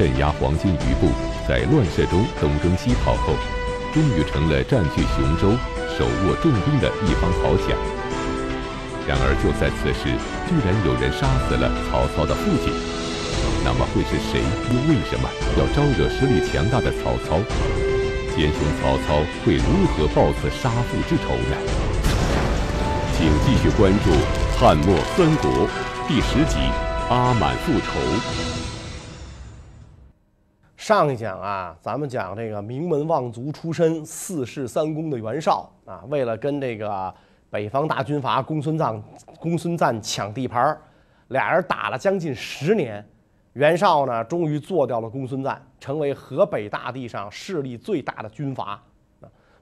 镇压黄巾余部，在乱世中东征西讨后，终于成了占据雄州、手握重兵的一方豪强。然而就在此时，居然有人杀死了曹操的父亲。那么会是谁？又为什么要招惹实力强大的曹操？奸雄曹操会如何报此杀父之仇呢？请继续关注《汉末三国》第十集《阿满复仇》。上一讲啊，咱们讲这个名门望族出身、四世三公的袁绍啊，为了跟这个北方大军阀公孙瓒、公孙瓒抢地盘俩人打了将近十年。袁绍呢，终于做掉了公孙瓒，成为河北大地上势力最大的军阀。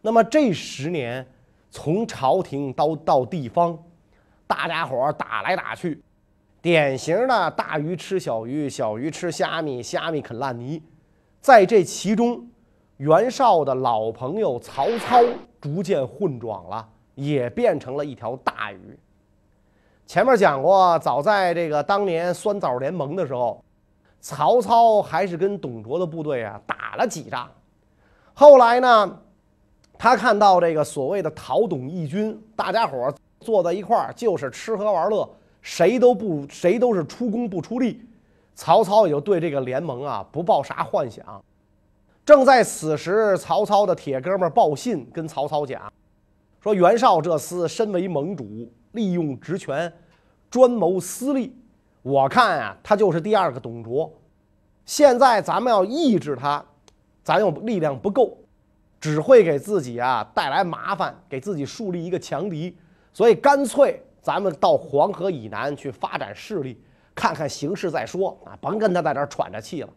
那么这十年，从朝廷到到地方，大家伙打来打去，典型的大鱼吃小鱼，小鱼吃虾米，虾米啃烂泥。在这其中，袁绍的老朋友曹操逐渐混壮了，也变成了一条大鱼。前面讲过，早在这个当年酸枣联盟的时候。曹操还是跟董卓的部队啊打了几仗，后来呢，他看到这个所谓的讨董义军，大家伙坐在一块儿就是吃喝玩乐，谁都不谁都是出工不出力，曹操也就对这个联盟啊不抱啥幻想。正在此时，曹操的铁哥们报信跟曹操讲，说袁绍这厮身为盟主，利用职权，专谋私利。我看啊，他就是第二个董卓。现在咱们要抑制他，咱又力量不够，只会给自己啊带来麻烦，给自己树立一个强敌。所以干脆咱们到黄河以南去发展势力，看看形势再说啊，甭跟他在这喘着气了。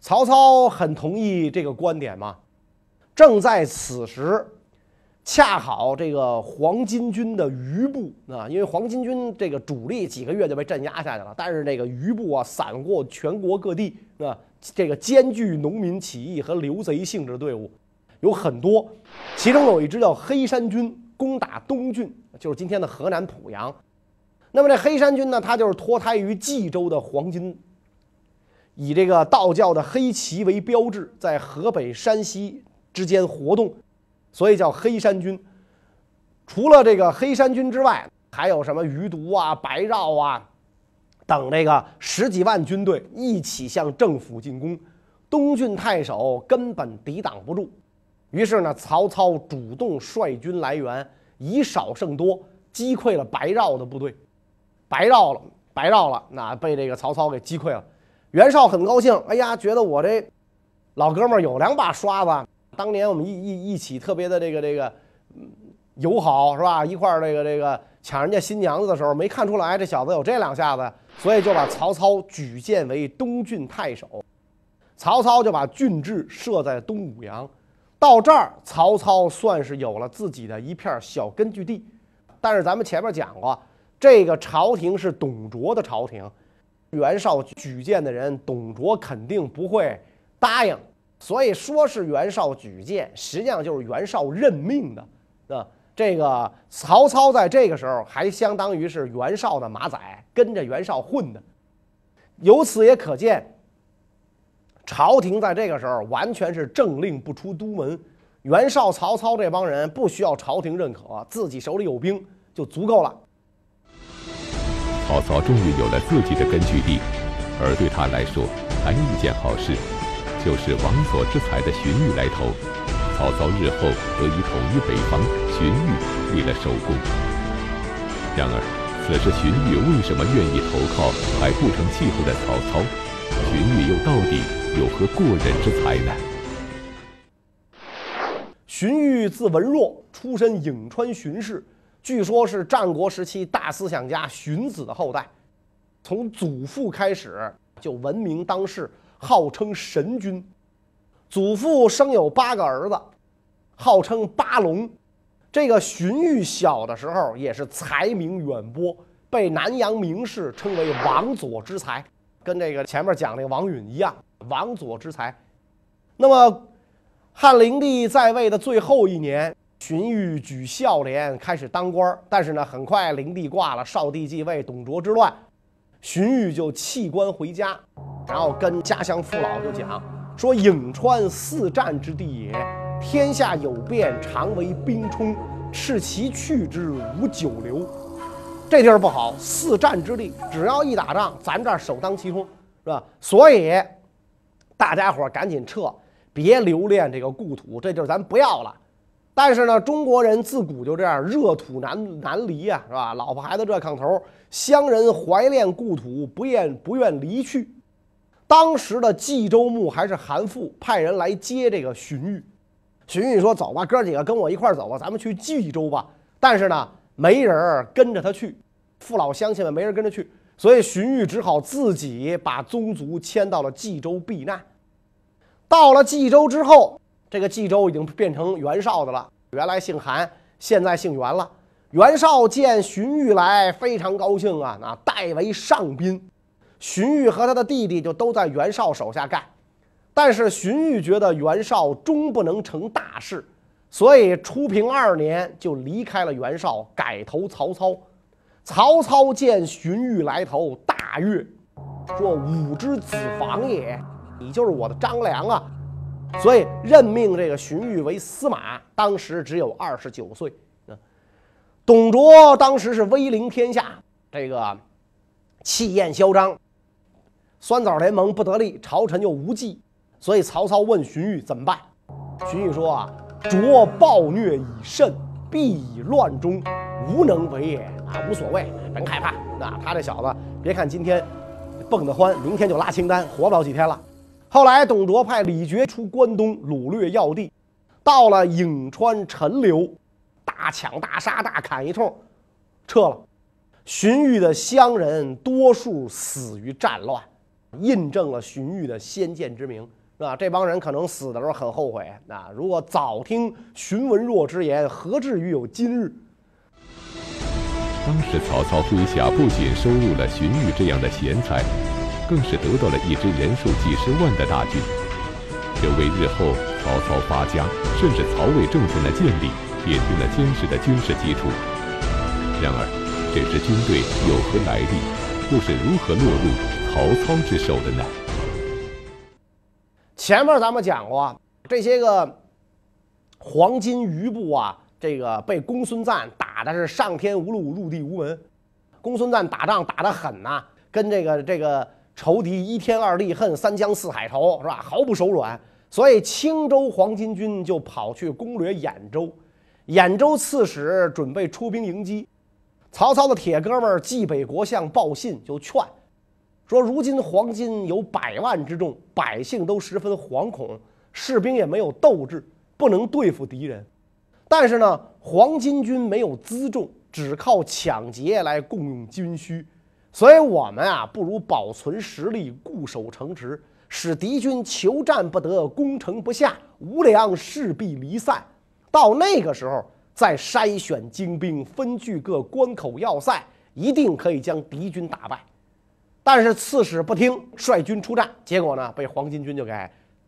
曹操很同意这个观点嘛。正在此时。恰好这个黄巾军的余部啊，因为黄巾军这个主力几个月就被镇压下去了，但是这个余部啊，散过全国各地啊，这个兼具农民起义和刘贼性质的队伍有很多，其中有一支叫黑山军，攻打东郡，就是今天的河南濮阳。那么这黑山军呢，它就是脱胎于冀州的黄巾，以这个道教的黑旗为标志，在河北、山西之间活动。所以叫黑山军。除了这个黑山军之外，还有什么余毒啊、白绕啊等这个十几万军队一起向政府进攻。东郡太守根本抵挡不住，于是呢，曹操主动率军来援，以少胜多，击溃了白绕的部队。白绕了，白绕了，那被这个曹操给击溃了。袁绍很高兴，哎呀，觉得我这老哥们儿有两把刷子。当年我们一一一起特别的这个这个友好是吧？一块儿这个这个抢人家新娘子的时候，没看出来这小子有这两下子，所以就把曹操举荐为东郡太守。曹操就把郡治设在东武阳。到这儿，曹操算是有了自己的一片小根据地。但是咱们前面讲过，这个朝廷是董卓的朝廷，袁绍举荐的人，董卓肯定不会答应。所以说是袁绍举荐，实际上就是袁绍任命的。啊，这个曹操在这个时候还相当于是袁绍的马仔，跟着袁绍混的。由此也可见，朝廷在这个时候完全是政令不出都门。袁绍、曹操这帮人不需要朝廷认可，自己手里有兵就足够了。曹操终于有了自己的根据地，而对他来说，还有一件好事。就是王佐之才的荀彧来投，曹操日后得以统一北方，荀彧立了首功。然而，此时荀彧为什么愿意投靠还不成气候的曹操？荀彧又到底有何过人之才呢？荀彧字文若，出身颍川荀氏，据说是战国时期大思想家荀子的后代，从祖父开始就闻名当世。号称神君，祖父生有八个儿子，号称八龙。这个荀彧小的时候也是才名远播，被南阳名士称为王佐之才，跟这个前面讲那个王允一样，王佐之才。那么汉灵帝在位的最后一年，荀彧举孝廉开始当官，但是呢，很快灵帝挂了，少帝继位，董卓之乱。荀彧就弃官回家，然后跟家乡父老就讲说：“颍川四战之地也，天下有变，常为兵冲，斥其去之，无久留。这地儿不好，四战之地，只要一打仗，咱这儿首当其冲，是吧？所以大家伙赶紧撤，别留恋这个故土，这地儿咱不要了。”但是呢，中国人自古就这样，热土难难离呀，是吧？老婆孩子热炕头，乡人怀恋故土，不愿不愿离去。当时的冀州牧还是韩馥，派人来接这个荀彧。荀彧说：“走吧，哥几个跟我一块儿走吧，咱们去冀州吧。”但是呢，没人跟着他去，父老乡亲们没人跟着去，所以荀彧只好自己把宗族迁到了冀州避难。到了冀州之后。这个冀州已经变成袁绍的了，原来姓韩，现在姓袁了。袁绍见荀彧来，非常高兴啊，那代为上宾。荀彧和他的弟弟就都在袁绍手下干，但是荀彧觉得袁绍终不能成大事，所以初平二年就离开了袁绍，改投曹操。曹操见荀彧来投，大悦，说：“吾之子房也，你就是我的张良啊。”所以任命这个荀彧为司马，当时只有二十九岁。董卓当时是威临天下，这个气焰嚣张，酸枣联盟不得力，朝臣又无计，所以曹操问荀彧怎么办？荀彧说啊：“卓暴虐已甚，必以乱中，无能为也啊，无所谓，甭害怕。那他这小子，别看今天蹦得欢，明天就拉清单，活不了几天了。”后来，董卓派李傕出关东，掳掠要地，到了颍川陈留，大抢大杀大砍一通，撤了。荀彧的乡人多数死于战乱，印证了荀彧的先见之明，是吧？这帮人可能死的时候很后悔啊！如果早听荀文若之言，何至于有今日？当时曹操麾下不仅收入了荀彧这样的贤才。更是得到了一支人数几十万的大军，这为日后曹操发家，甚至曹魏政权的建立，奠定了坚实的军事基础。然而，这支军队有何来历，又是如何落入曹操之手的呢？前面咱们讲过，这些个黄巾余部啊，这个被公孙瓒打的是上天无路，入地无门。公孙瓒打仗打得狠呐，跟这个这个。仇敌一天二立恨三江四海仇是吧？毫不手软，所以青州黄巾军就跑去攻略兖州。兖州刺史准备出兵迎击，曹操的铁哥们儿冀北国相报信就劝说：如今黄巾有百万之众，百姓都十分惶恐，士兵也没有斗志，不能对付敌人。但是呢，黄巾军没有辎重，只靠抢劫来供用军需。所以，我们啊，不如保存实力，固守城池，使敌军求战不得，攻城不下，无粮，势必离散。到那个时候，再筛选精兵，分据各关口要塞，一定可以将敌军打败。但是刺史不听，率军出战，结果呢，被黄巾军就给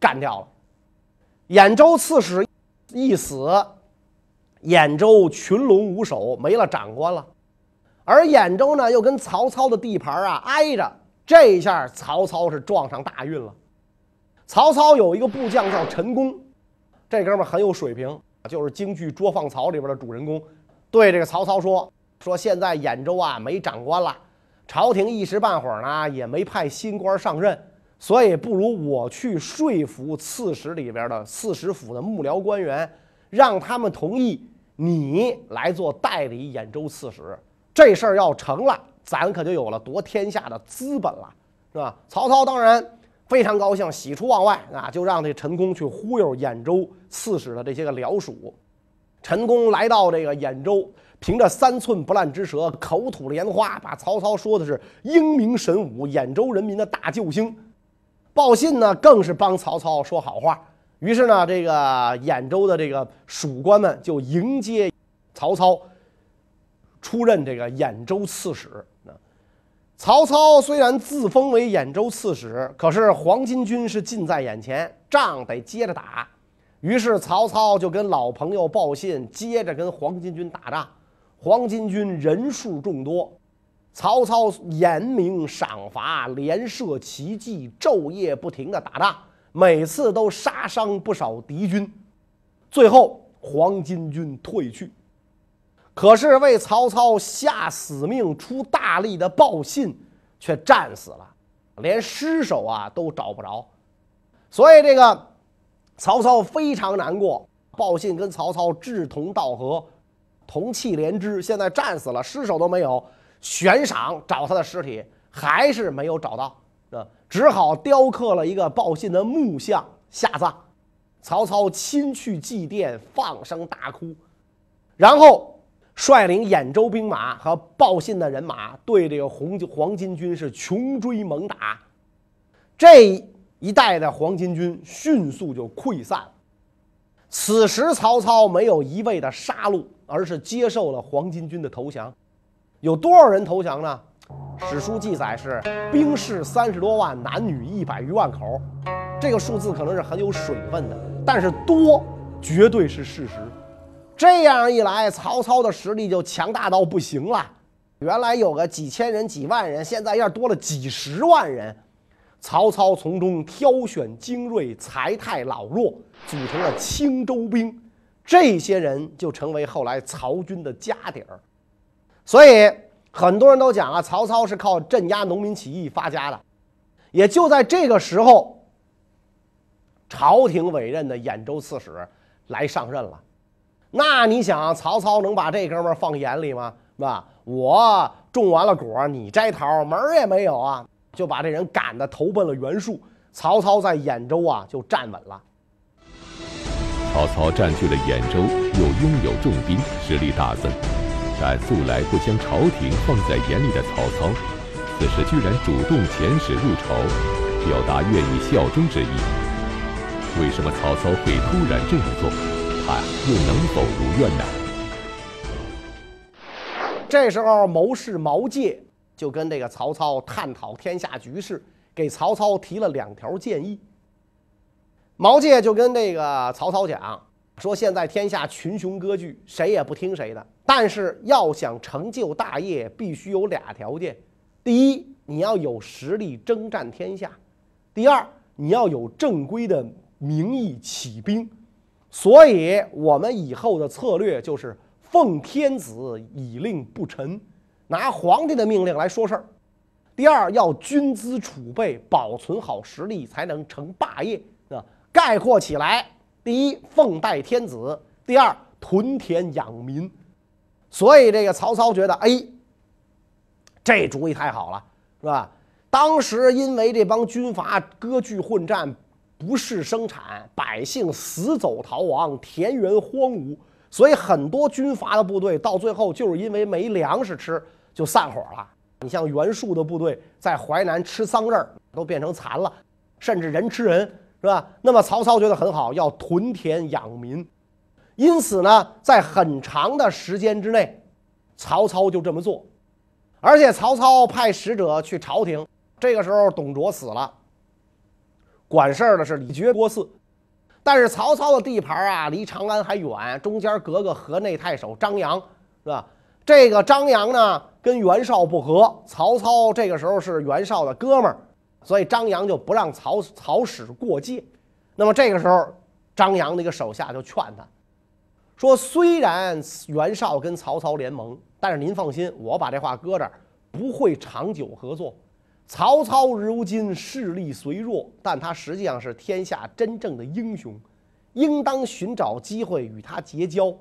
干掉了。兖州刺史一死，兖州群龙无首，没了长官了。而兖州呢，又跟曹操的地盘啊挨着，这一下曹操是撞上大运了。曹操有一个部将叫陈宫，这哥们很有水平，就是京剧《捉放曹》里边的主人公。对这个曹操说：“说现在兖州啊没长官了，朝廷一时半会儿呢也没派新官上任，所以不如我去说服刺史里边的刺史府的幕僚官员，让他们同意你来做代理兖州刺史。”这事儿要成了，咱可就有了夺天下的资本了，是吧？曹操当然非常高兴，喜出望外啊，就让这陈宫去忽悠兖州刺史的这些个僚属。陈宫来到这个兖州，凭着三寸不烂之舌，口吐莲花，把曹操说的是英明神武，兖州人民的大救星。报信呢，更是帮曹操说好话。于是呢，这个兖州的这个属官们就迎接曹操。出任这个兖州刺史。那曹操虽然自封为兖州刺史，可是黄巾军是近在眼前，仗得接着打。于是曹操就跟老朋友报信，接着跟黄巾军打仗。黄巾军人数众多，曹操严明赏罚，连设奇计，昼夜不停的打仗，每次都杀伤不少敌军。最后，黄巾军退去。可是为曹操下死命、出大力的鲍信却战死了，连尸首啊都找不着。所以这个曹操非常难过。鲍信跟曹操志同道合，同气连枝，现在战死了，尸首都没有。悬赏找他的尸体还是没有找到，啊，只好雕刻了一个鲍信的木像下葬。曹操亲去祭奠，放声大哭，然后率领兖州兵马和鲍信的人马对这个红黄巾军是穷追猛打。这一带的黄巾军迅速就溃散了。此时曹操没有一味的杀戮，而是接受了黄巾军的投降。有多少人投降呢？史书记载是兵士三十多万，男女一百余万口。这个数字可能是很有水分的，但是多绝对是事实。这样一来，曹操的实力就强大到不行了。原来有个几千人、几万人，现在要多了几十万人。曹操从中挑选精锐、才太老弱，组成了青州兵。这些人就成为后来曹军的家底儿。所以很多人都讲啊，曹操是靠镇压农民起义发家的。也就在这个时候，朝廷委任的兖州刺史来上任了。那你想，曹操能把这哥们儿放眼里吗？是吧？我种完了果，你摘桃，门儿也没有啊！就把这人赶的投奔了袁术。曹操在兖州啊就站稳了。曹操占据了兖州，又拥有重兵，实力大增。但素来不将朝廷放在眼里的曹操，此时居然主动遣使入朝，表达愿意效忠之意。为什么曹操会突然这样做？他又能否如愿呢？这时候，谋士毛玠就跟这个曹操探讨天下局势，给曹操提了两条建议。毛玠就跟这个曹操讲。说现在天下群雄割据，谁也不听谁的。但是要想成就大业，必须有俩条件：第一，你要有实力征战天下；第二，你要有正规的名义起兵。所以，我们以后的策略就是奉天子以令不臣，拿皇帝的命令来说事儿。第二，要军资储备，保存好实力，才能成霸业。啊，概括起来。第一，奉代天子；第二，屯田养民。所以，这个曹操觉得，哎，这主意太好了，是吧？当时因为这帮军阀割据混战，不事生产，百姓死走逃亡，田园荒芜，所以很多军阀的部队到最后就是因为没粮食吃就散伙了。你像袁术的部队在淮南吃桑葚都变成蚕了，甚至人吃人。是吧？那么曹操觉得很好，要屯田养民，因此呢，在很长的时间之内，曹操就这么做。而且曹操派使者去朝廷，这个时候董卓死了，管事儿的是李傕郭汜，但是曹操的地盘啊离长安还远，中间隔个河内太守张扬，是吧？这个张扬呢跟袁绍不和，曹操这个时候是袁绍的哥们儿。所以张扬就不让曹曹使过界，那么这个时候，张扬的一个手下就劝他，说：“虽然袁绍跟曹操联盟，但是您放心，我把这话搁这儿，不会长久合作。曹操如今势力虽弱，但他实际上是天下真正的英雄，应当寻找机会与他结交。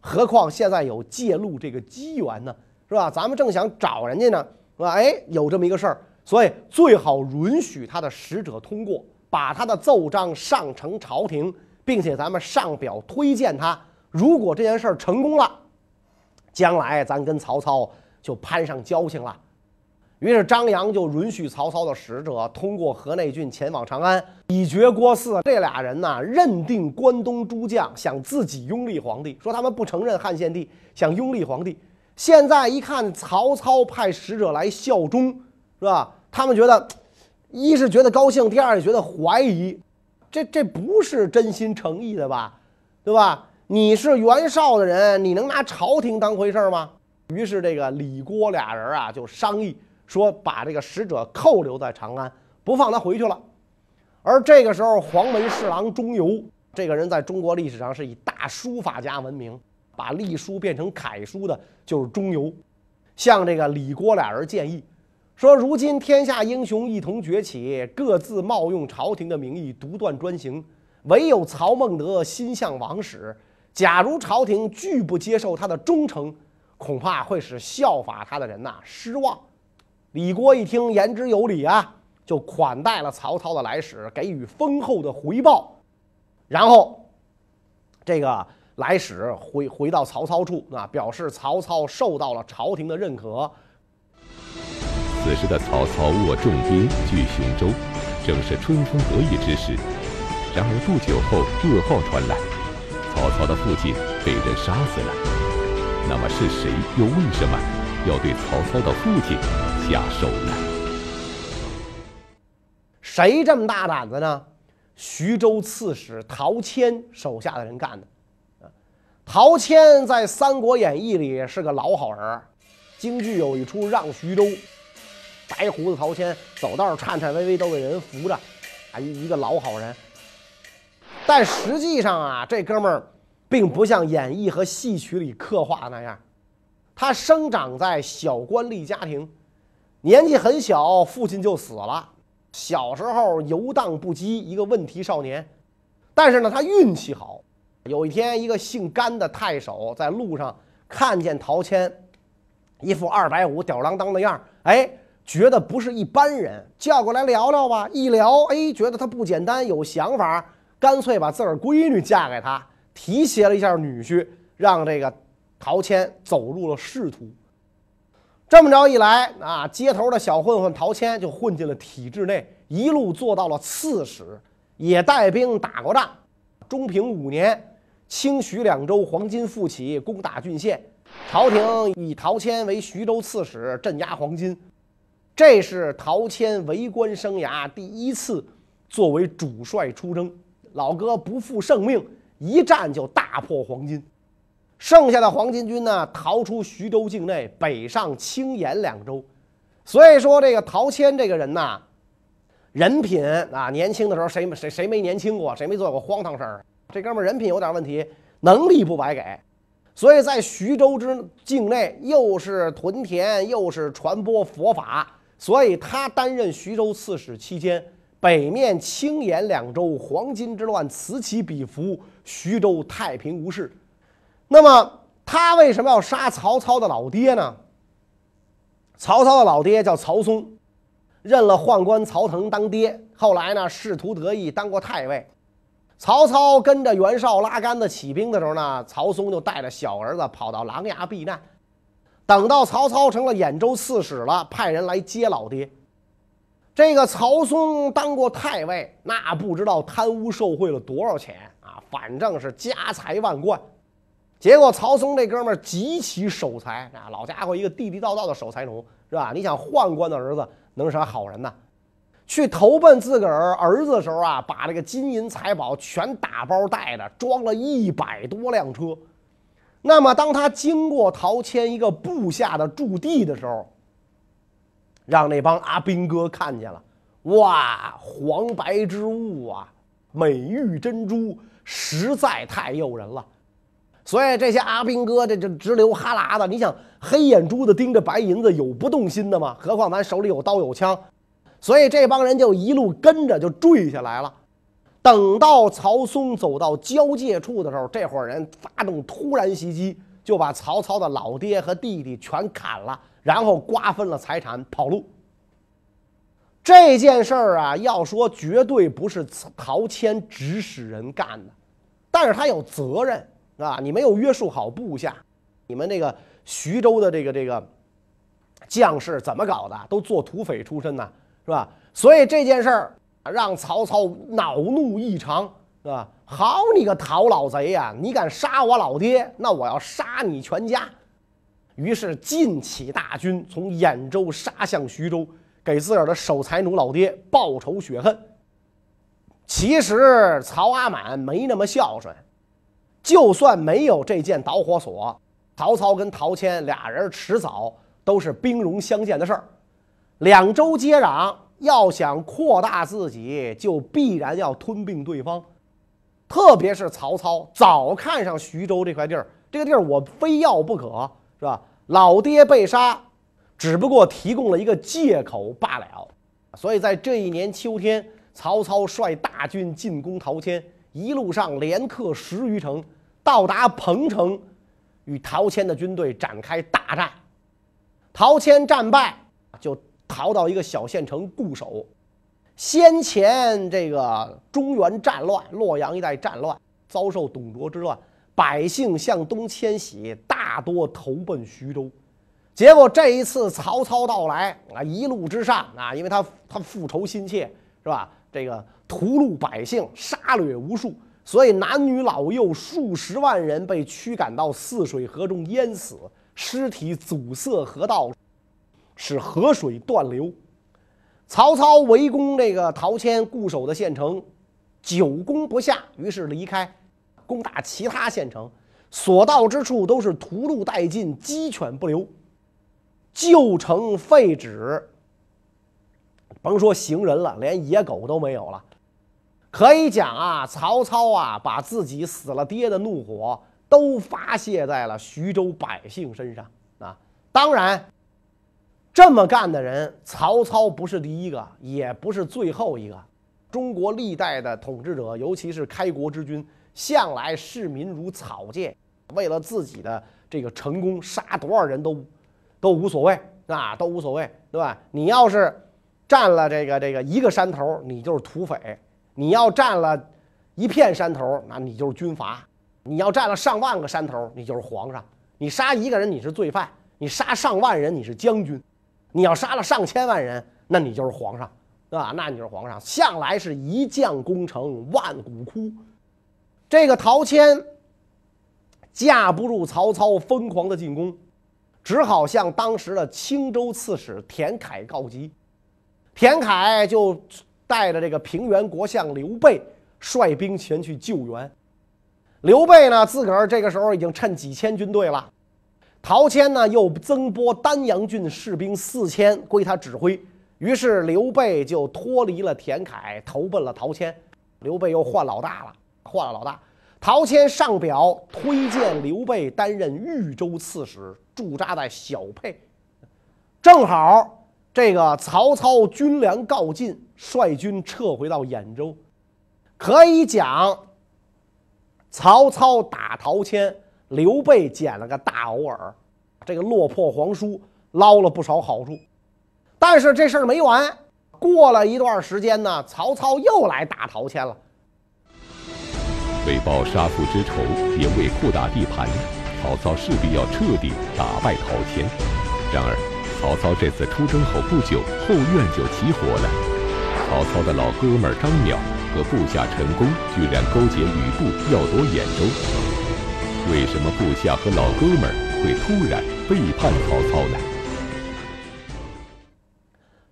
何况现在有借路这个机缘呢，是吧？咱们正想找人家呢，是吧？哎，有这么一个事儿。”所以最好允许他的使者通过，把他的奏章上呈朝廷，并且咱们上表推荐他。如果这件事儿成功了，将来咱跟曹操就攀上交情了。于是张扬就允许曹操的使者通过河内郡前往长安。以绝郭汜这俩人呢，认定关东诸将想自己拥立皇帝，说他们不承认汉献帝，想拥立皇帝。现在一看曹操派使者来效忠。是吧？他们觉得，一是觉得高兴，第二也觉得怀疑，这这不是真心诚意的吧？对吧？你是袁绍的人，你能拿朝廷当回事吗？于是这个李郭俩人啊就商议说，把这个使者扣留在长安，不放他回去了。而这个时候，黄门侍郎钟繇这个人在中国历史上是以大书法家闻名，把隶书变成楷书的就是钟繇，向这个李郭俩人建议说：如今天下英雄一同崛起，各自冒用朝廷的名义独断专行，唯有曹孟德心向王室。假如朝廷拒不接受他的忠诚，恐怕会使效法他的人呐失望。李郭一听言之有理啊，就款待了曹操的来使，给予丰厚的回报。然后，这个来使回回到曹操处啊，表示曹操受到了朝廷的认可。此时的曹操握重兵据雄州，正是春风得意之时。然而不久后，噩耗传来，曹操的父亲被人杀死了。那么是谁又为什么要对曹操的父亲下手呢？谁这么大胆子呢？徐州刺史陶谦手下的人干的。啊，陶谦在《三国演义》里是个老好人，京剧有一出让徐州，白胡子陶谦走道颤颤巍巍都给人扶着，啊，一个老好人。但实际上啊，这哥们儿并不像演义和戏曲里刻画的那样。他生长在小官吏家庭，年纪很小，父亲就死了。小时候游荡不羁，一个问题少年。但是呢，他运气好。有一天，一个姓甘的太守在路上看见陶谦，一副二百五吊儿郎当的样儿，哎，觉得不是一般人，叫过来聊聊吧。一聊，哎，觉得他不简单，有想法。干脆把自个儿闺女嫁给他，提携了一下女婿，让这个陶谦走入了仕途。这么着一来啊，街头的小混混陶谦就混进了体制内，一路做到了刺史，也带兵打过仗。中平五年，清徐两州黄巾复起，攻打郡县，朝廷以陶谦为徐州刺史，镇压黄巾。这是陶谦为官生涯第一次作为主帅出征。老哥不负圣命，一战就大破黄巾，剩下的黄巾军呢，逃出徐州境内，北上青岩两州。所以说，这个陶谦这个人呐，人品啊，年轻的时候谁谁谁没年轻过，谁没做过荒唐事儿？这哥们儿人品有点问题，能力不白给。所以在徐州之境内，又是屯田，又是传播佛法，所以他担任徐州刺史期间。北面青岩两州黄巾之乱此起彼伏，徐州太平无事。那么他为什么要杀曹操的老爹呢？曹操的老爹叫曹嵩，认了宦官曹腾当爹。后来呢，仕途得意，当过太尉。曹操跟着袁绍拉杆子起兵的时候呢，曹嵩就带着小儿子跑到琅琊避难。等到曹操成了兖州刺史了，派人来接老爹。这个曹嵩当过太尉，那不知道贪污受贿了多少钱啊！反正是家财万贯。结果曹嵩这哥们极其守财啊，老家伙一个地地道道的守财奴，是吧？你想宦官的儿子能是啥好人呢？去投奔自个儿儿子的时候啊，把这个金银财宝全打包带着，装了一百多辆车。那么当他经过陶谦一个部下的驻地的时候，让那帮阿兵哥看见了，哇，黄白之物啊，美玉珍珠，实在太诱人了。所以这些阿兵哥这这直流哈喇子。你想，黑眼珠子盯着白银子，有不动心的吗？何况咱手里有刀有枪，所以这帮人就一路跟着就坠下来了。等到曹嵩走到交界处的时候，这伙人发动突然袭击，就把曹操的老爹和弟弟全砍了。然后瓜分了财产跑路。这件事儿啊，要说绝对不是陶谦指使人干的，但是他有责任啊！你没有约束好部下，你们这个徐州的这个这个将士怎么搞的？都做土匪出身呢，是吧？所以这件事儿让曹操恼怒异常，是吧？好你个陶老贼呀！你敢杀我老爹，那我要杀你全家！于是晋起大军，从兖州杀向徐州，给自个儿的守财奴老爹报仇雪恨。其实曹阿满没那么孝顺，就算没有这件导火索，曹操跟陶谦俩人迟早都是兵戎相见的事儿，两州接壤，要想扩大自己，就必然要吞并对方。特别是曹操早看上徐州这块地儿，这个地儿我非要不可，是吧？老爹被杀，只不过提供了一个借口罢了。所以在这一年秋天，曹操率大军进攻陶谦，一路上连克十余城，到达彭城。与陶谦的军队展开大战，陶谦战败，就逃到一个小县城固守。先前这个中原战乱，洛阳一带战乱，遭受董卓之乱，百姓向东迁徙，大多投奔徐州。结果这一次曹操到来啊，一路之上啊，因为他他复仇心切，是吧？这个屠戮百姓，杀掠无数。所以，男女老幼数十万人被驱赶到泗水河中淹死，尸体阻塞河道，使河水断流。曹操围攻这个陶谦固守的县城，久攻不下，于是离开，攻打其他县城，所到之处都是屠戮殆尽，鸡犬不留，旧城废纸，甭说行人了，连野狗都没有了。可以讲啊，曹操啊，把自己死了爹的怒火都发泄在了徐州百姓身上啊。当然，这么干的人，曹操不是第一个，也不是最后一个。中国历代的统治者，尤其是开国之君，向来视民如草芥，为了自己的这个成功，杀多少人都都无所谓啊，都无所谓，对吧？你要是占了这个这个一个山头，你就是土匪。你要占了一片山头，那你就是军阀；你要占了上万个山头，你就是皇上。你杀一个人，你是罪犯；你杀上万人，你是将军；你要杀了上千万人，那你就是皇上，对吧？那你就是皇上。向来是一将功成万骨枯。这个陶谦架不住曹操疯狂的进攻，只好向当时的青州刺史田凯告急。田凯就。带着这个平原国相刘备率兵前去救援。刘备呢，自个儿这个时候已经趁几千军队了。陶谦呢，又增拨丹阳郡士兵四千归他指挥。于是刘备就脱离了田凯，投奔了陶谦。刘备又换老大了，换了老大。陶谦上表推荐刘备担任豫州刺史，驻扎在小沛。正好。这个曹操军粮告尽，率军撤回到兖州，可以讲，曹操打陶谦，刘备捡了个大偶尔，这个落魄皇叔捞了不少好处。但是这事儿没完，过了一段时间呢，曹操又来打陶谦了。为报杀父之仇，也为扩大地盘，曹操势必要彻底打败陶谦。然而。曹操这次出征后不久，后院就起火了。曹操的老哥们张邈和部下陈宫居然勾结吕布要夺兖州。为什么部下和老哥们会突然背叛曹操呢？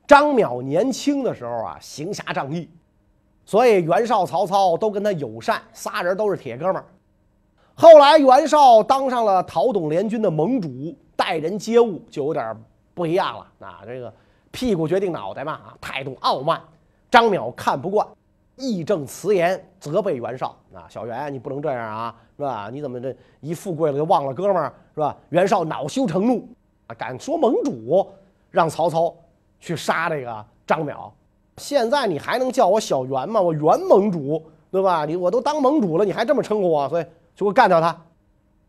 张邈年轻的时候啊，行侠仗义，所以袁绍、曹操都跟他友善，仨人都是铁哥们儿。后来袁绍当上了讨董联军的盟主，待人接物就有点。不一样了，啊，这个屁股决定脑袋嘛，啊，态度傲慢。张淼看不惯，义正辞严责备袁绍，啊，小袁你不能这样啊，是吧？你怎么这一富贵了就忘了哥们儿，是吧？袁绍恼羞成怒，啊，敢说盟主，让曹操去杀这个张淼。现在你还能叫我小袁吗？我袁盟主，对吧？你我都当盟主了，你还这么称呼我，所以就会干掉他。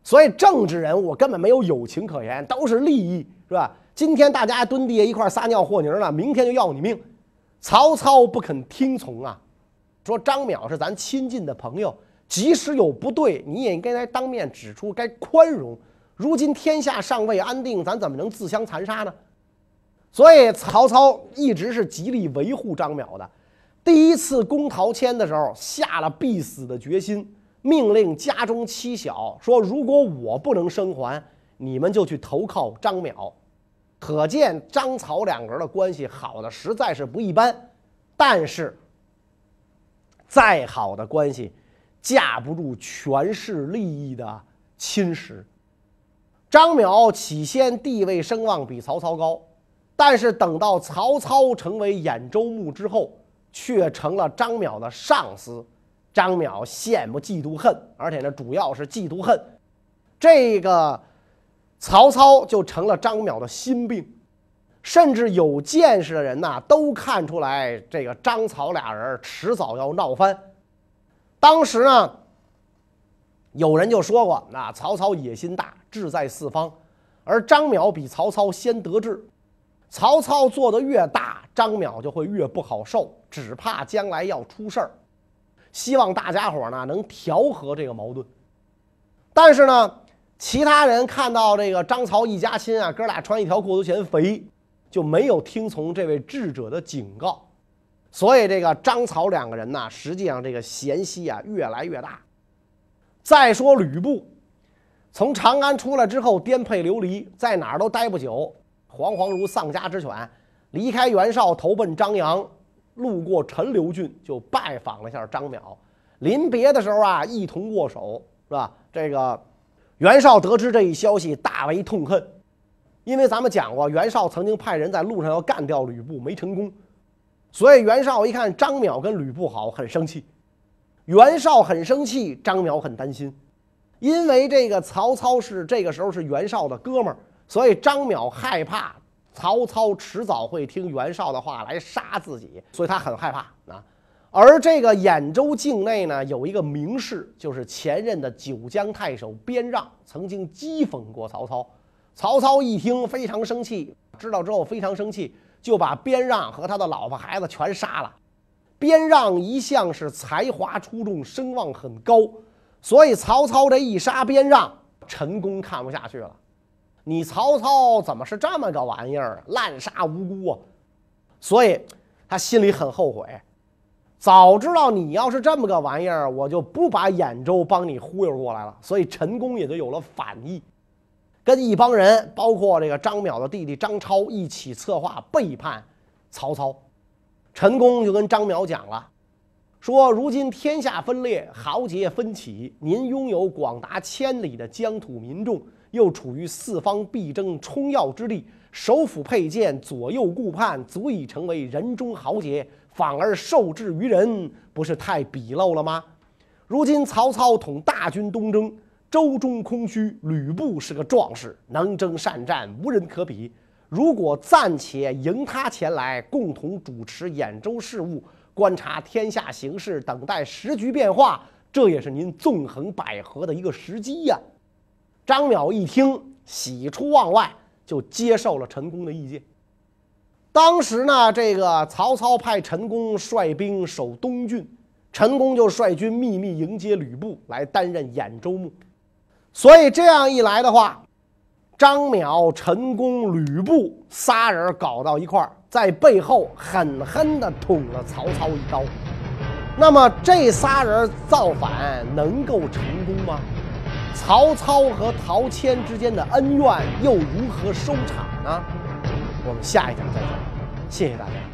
所以政治人物根本没有友情可言，都是利益，是吧？今天大家蹲地下一块撒尿和泥了，明天就要你命。曹操不肯听从啊，说张邈是咱亲近的朋友，即使有不对，你也应该来当面指出，该宽容。如今天下尚未安定，咱怎么能自相残杀呢？所以曹操一直是极力维护张邈的。第一次攻陶谦的时候，下了必死的决心，命令家中妻小说：“如果我不能生还，你们就去投靠张邈。”可见张曹两个人的关系好的实在是不一般，但是再好的关系，架不住权势利益的侵蚀。张邈起先地位声望比曹操高，但是等到曹操成为兖州牧之后，却成了张邈的上司。张邈羡慕嫉妒恨，而且呢，主要是嫉妒恨。这个曹操就成了张邈的心病，甚至有见识的人呐，都看出来这个张曹俩人迟早要闹翻。当时呢，有人就说过，那曹操野心大，志在四方，而张邈比曹操先得志，曹操做的越大，张邈就会越不好受，只怕将来要出事儿。希望大家伙呢能调和这个矛盾，但是呢，其他人看到这个张曹一家亲啊，哥俩穿一条过头嫌肥，就没有听从这位智者的警告，所以这个张曹两个人呢，实际上这个嫌隙啊越来越大。再说吕布，从长安出来之后颠沛流离，在哪儿都待不久，惶惶如丧家之犬，离开袁绍投奔张扬。路过陈留郡，就拜访了一下张邈。临别的时候啊，一同握手，是吧？这个袁绍得知这一消息，大为痛恨，因为咱们讲过，袁绍曾经派人在路上要干掉吕布，没成功。所以袁绍一看张邈跟吕布好，很生气。袁绍很生气，张邈很担心，因为这个曹操是这个时候是袁绍的哥们儿，所以张邈害怕。曹操迟早会听袁绍的话来杀自己，所以他很害怕啊。而这个兖州境内呢，有一个名士，就是前任的九江太守边让，曾经讥讽过曹操。曹操一听非常生气，知道之后非常生气，就把边让和他的老婆孩子全杀了。边让一向是才华出众，声望很高，所以曹操这一杀边让，陈宫看不下去了。你曹操怎么是这么个玩意儿？滥杀无辜啊！所以他心里很后悔。早知道你要是这么个玩意儿，我就不把兖州帮你忽悠过来了。所以陈宫也就有了反意，跟一帮人，包括这个张邈的弟弟张超一起策划背叛曹操。陈宫就跟张邈讲了，说如今天下分裂，豪杰分起，您拥有广达千里的疆土民众。又处于四方必争冲要之地，手斧佩剑，左右顾盼，足以成为人中豪杰，反而受制于人，不是太鄙陋了吗？如今曹操统大军东征，周中空虚，吕布是个壮士，能征善战，无人可比。如果暂且迎他前来，共同主持兖州事务，观察天下形势，等待时局变化，这也是您纵横捭阖的一个时机呀。张邈一听，喜出望外，就接受了陈宫的意见。当时呢，这个曹操派陈宫率兵守东郡，陈宫就率军秘密迎接吕布来担任兖州牧。所以这样一来的话，张邈、陈宫、吕布仨人搞到一块儿，在背后狠狠地捅了曹操一刀。那么这仨人造反能够成功吗？曹操和陶谦之间的恩怨又如何收场呢？我们下一讲再见，谢谢大家。